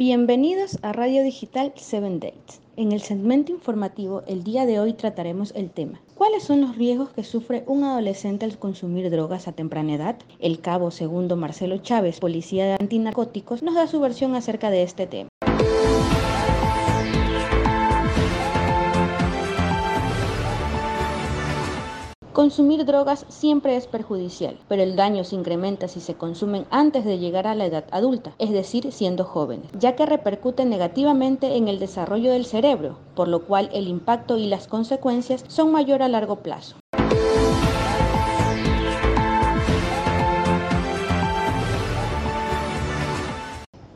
Bienvenidos a Radio Digital 7 Dates. En el segmento informativo, el día de hoy trataremos el tema. ¿Cuáles son los riesgos que sufre un adolescente al consumir drogas a temprana edad? El cabo segundo Marcelo Chávez, policía de antinarcóticos, nos da su versión acerca de este tema. Consumir drogas siempre es perjudicial, pero el daño se incrementa si se consumen antes de llegar a la edad adulta, es decir, siendo jóvenes, ya que repercute negativamente en el desarrollo del cerebro, por lo cual el impacto y las consecuencias son mayor a largo plazo.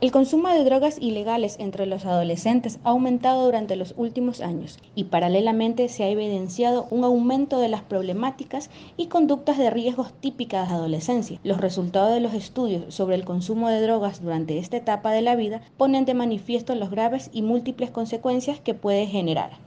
El consumo de drogas ilegales entre los adolescentes ha aumentado durante los últimos años y paralelamente se ha evidenciado un aumento de las problemáticas y conductas de riesgos típicas de adolescencia. Los resultados de los estudios sobre el consumo de drogas durante esta etapa de la vida ponen de manifiesto los graves y múltiples consecuencias que puede generar.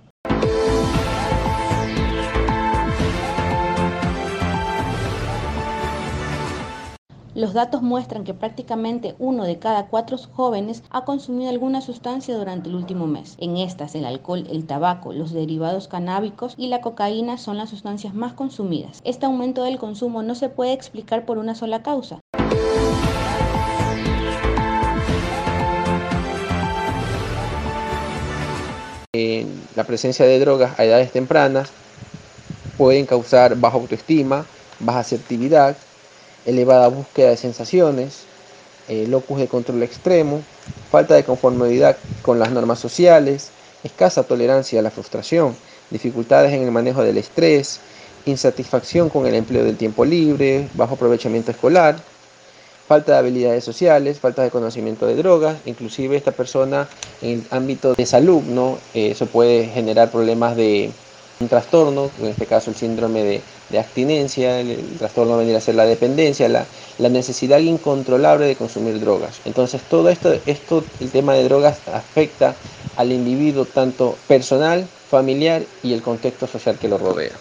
Los datos muestran que prácticamente uno de cada cuatro jóvenes ha consumido alguna sustancia durante el último mes. En estas, el alcohol, el tabaco, los derivados canábicos y la cocaína son las sustancias más consumidas. Este aumento del consumo no se puede explicar por una sola causa. la presencia de drogas a edades tempranas pueden causar baja autoestima, baja asertividad, elevada búsqueda de sensaciones, eh, locus de control extremo, falta de conformidad con las normas sociales, escasa tolerancia a la frustración, dificultades en el manejo del estrés, insatisfacción con el empleo del tiempo libre, bajo aprovechamiento escolar, falta de habilidades sociales, falta de conocimiento de drogas, inclusive esta persona en el ámbito de salud, ¿no? eso puede generar problemas de un trastorno, en este caso el síndrome de, de abstinencia, el, trastorno va a venir a ser la dependencia, la, la, necesidad incontrolable de consumir drogas. Entonces todo esto, esto, el tema de drogas afecta al individuo tanto personal, familiar y el contexto social que lo rodea.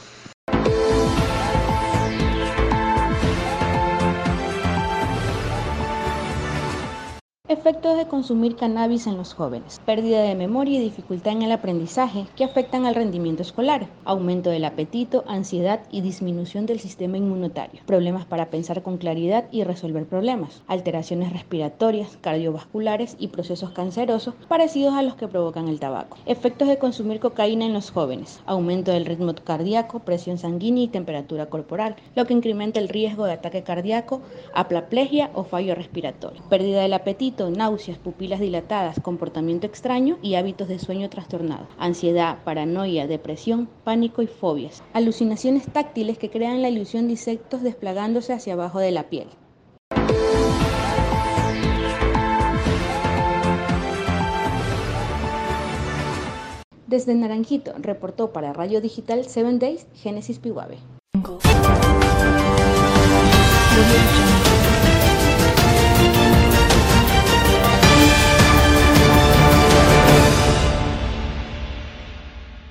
Efectos de consumir cannabis en los jóvenes. Pérdida de memoria y dificultad en el aprendizaje que afectan al rendimiento escolar. Aumento del apetito, ansiedad y disminución del sistema inmunitario. Problemas para pensar con claridad y resolver problemas. Alteraciones respiratorias, cardiovasculares y procesos cancerosos parecidos a los que provocan el tabaco. Efectos de consumir cocaína en los jóvenes. Aumento del ritmo cardíaco, presión sanguínea y temperatura corporal, lo que incrementa el riesgo de ataque cardíaco, aplaplegia o fallo respiratorio. Pérdida del apetito náuseas, pupilas dilatadas, comportamiento extraño y hábitos de sueño trastornado, ansiedad, paranoia, depresión, pánico y fobias, alucinaciones táctiles que crean la ilusión de insectos desplegándose hacia abajo de la piel. Desde Naranjito, reportó para Radio Digital 7 Days, Génesis Pihuave.